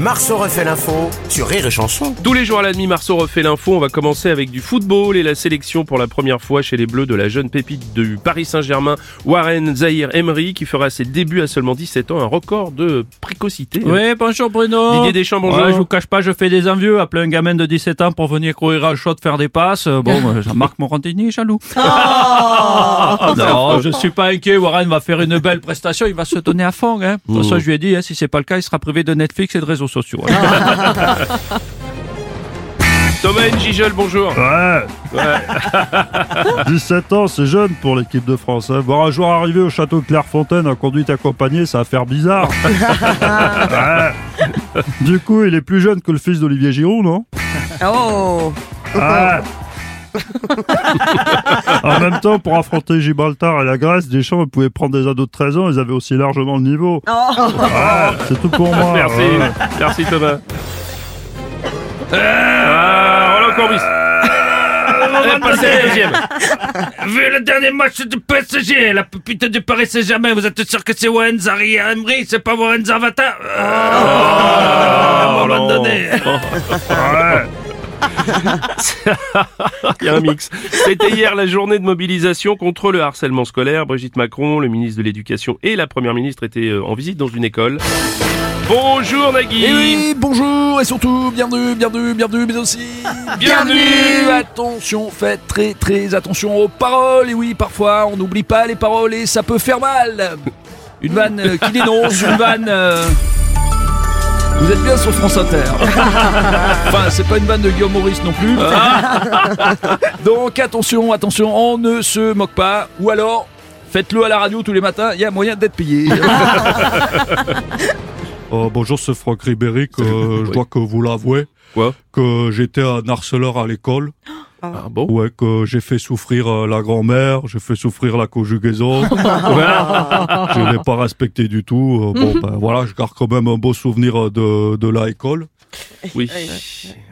Marceau refait l'info sur Rire et Chanson. Tous les jours à la demi, Marceau refait l'info. On va commencer avec du football et la sélection pour la première fois chez les Bleus de la jeune pépite du Paris Saint-Germain, Warren Zahir Emery, qui fera ses débuts à seulement 17 ans, un record de précocité. Oui, bonjour Bruno. Didier Deschamps, bonjour. Ouais, je vous cache pas, je fais des envieux. Appeler un gamin de 17 ans pour venir courir à le shot faire des passes. euh, Bon, euh, Jean-Marc Morandini est jaloux. non, je suis pas inquiet. Warren va faire une belle prestation. Il va se donner à fond. Hein. De toute façon, je lui ai dit, hein, si c'est pas le cas, il sera privé de Netflix et de réseaux sociaux. hein. Thomas Njijol, bonjour. Ouais. 17 ans, c'est jeune pour l'équipe de France. hein. Voir un joueur arriver au château de Clairefontaine en conduite accompagnée, ça va faire bizarre. Ouais. Du coup, il est plus jeune que le fils d'Olivier Giroud, non? Oh Ouais. en même temps, pour affronter Gibraltar et la Grèce, Deschamps pouvait prendre des ados de 13 ans, ils avaient aussi largement le niveau. Ouais, c'est tout pour moi. Merci, ouais. merci Thomas. Ah, Roland Courbis. Passez à la deuxième. Vu le dernier match du PSG, la pupite du Paris Saint-Germain, vous êtes sûr que c'est Warren Zahir Emery, c'est pas Warren Zavata? À un moment donné. Ouais. Il y a un mix. C'était hier la journée de mobilisation contre le harcèlement scolaire. Brigitte Macron, le ministre de l'Éducation et la Première ministre étaient euh, en visite dans une école. Bonjour Nagui Et Eh oui, bonjour et surtout bienvenue, bienvenue, bienvenue, mais aussi Bienvenue. Attention, faites très très attention aux paroles. Et oui, parfois on n'oublie pas les paroles et ça peut faire mal. Une vanne euh, qui dénonce, une vanne. euh, Vous êtes bien sur France Inter. enfin, c'est pas une vanne de Guillaume Maurice non plus. Donc attention, attention, on ne se moque pas. Ou alors, faites-le à la radio tous les matins, il y a moyen d'être payé. Euh, bonjour, c'est Franck Ribéry, que je dois que vous l'avouez, Quoi? que j'étais un harceleur à l'école. Ah bon? Ouais, que j'ai fait souffrir euh, la grand-mère, j'ai fait souffrir la conjugaison. je l'ai pas respecté du tout. Euh, bon, ben voilà, je garde quand même un beau souvenir euh, de, de la école. Oui.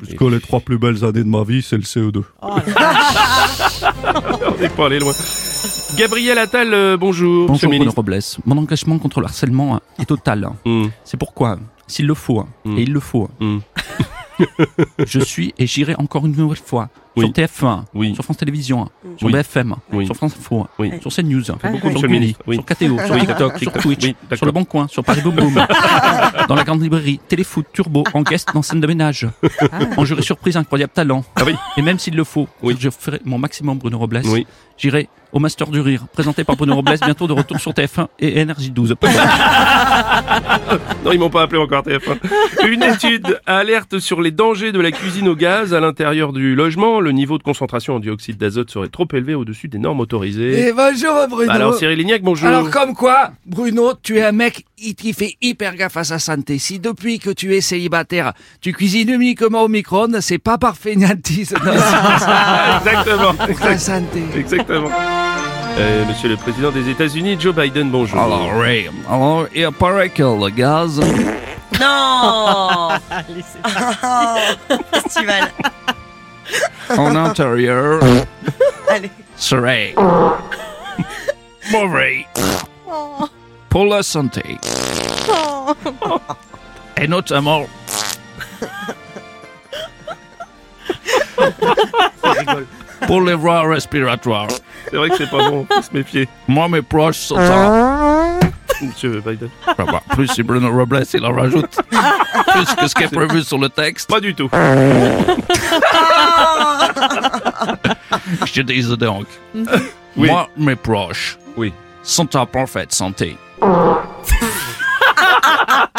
Parce que les trois plus belles années de ma vie, c'est le E CE2. On n'est pas allé loin. Gabriel Attal, euh, bonjour. Monsieur Bonjour Bruno. Robles. Mon engagement contre le harcèlement est total. Hmm, C'est pourquoi, s'il le faut, hein, Mm. et il le faut, hmm. je suis et j'irai encore une nouvelle fois Oui. sur TF1, Oui. sur France Télévisions, sur Oui. BFM, Oui. sur France Info, Oui. sur CNews, sur beaucoup, sur Gulli, sur KTO, sur Oui. TikTok, sur. Twitch, sur Le Bon Coin, sur Paris Boom Boom, dans la grande librairie, Téléfoot, Turbo, en guest dans scène de ménage, en jury surprise incroyable talent. Ah oui. Et même s'il le faut, Oui. je ferai mon maximum Bruno Robles. J'irai au Master du Rire, présenté par Bruno Robles, bientôt de retour sur TF1 et NRJ12. Non, ils m'ont pas appelé encore TF1. Une étude alerte sur les dangers de la cuisine au gaz à l'intérieur du logement. Le niveau de concentration en dioxyde d'azote serait trop élevé au-dessus des normes autorisées. Et bonjour Bruno. Alors Cyril Lignac, bonjour. Alors comme quoi, Bruno, tu es un mec qui fait hyper gaffe à sa santé. Si depuis que tu es célibataire, tu cuisines uniquement au micro-ondes, c'est pas par fainéantise. Exactement. pour ta santé. Exactement. Euh, monsieur le président des États-Unis, Joe Biden, bonjour. Alors, Ray, alors, il paraît que le gaz, Non Festival. en intérieur, Allez. serait mauvais pour la santé. Et notamment pour les voies respiratoires. C'est vrai que c'est pas bon, faut se méfier. Moi, mes proches sont ça. Monsieur Biden? Ah bah, plus si Bruno Robles, il en rajoute. Plus que ce qui est prévu sur le texte. Pas du tout. Je dis donc. Oui. Moi, mes proches Oui. sont en parfaite santé.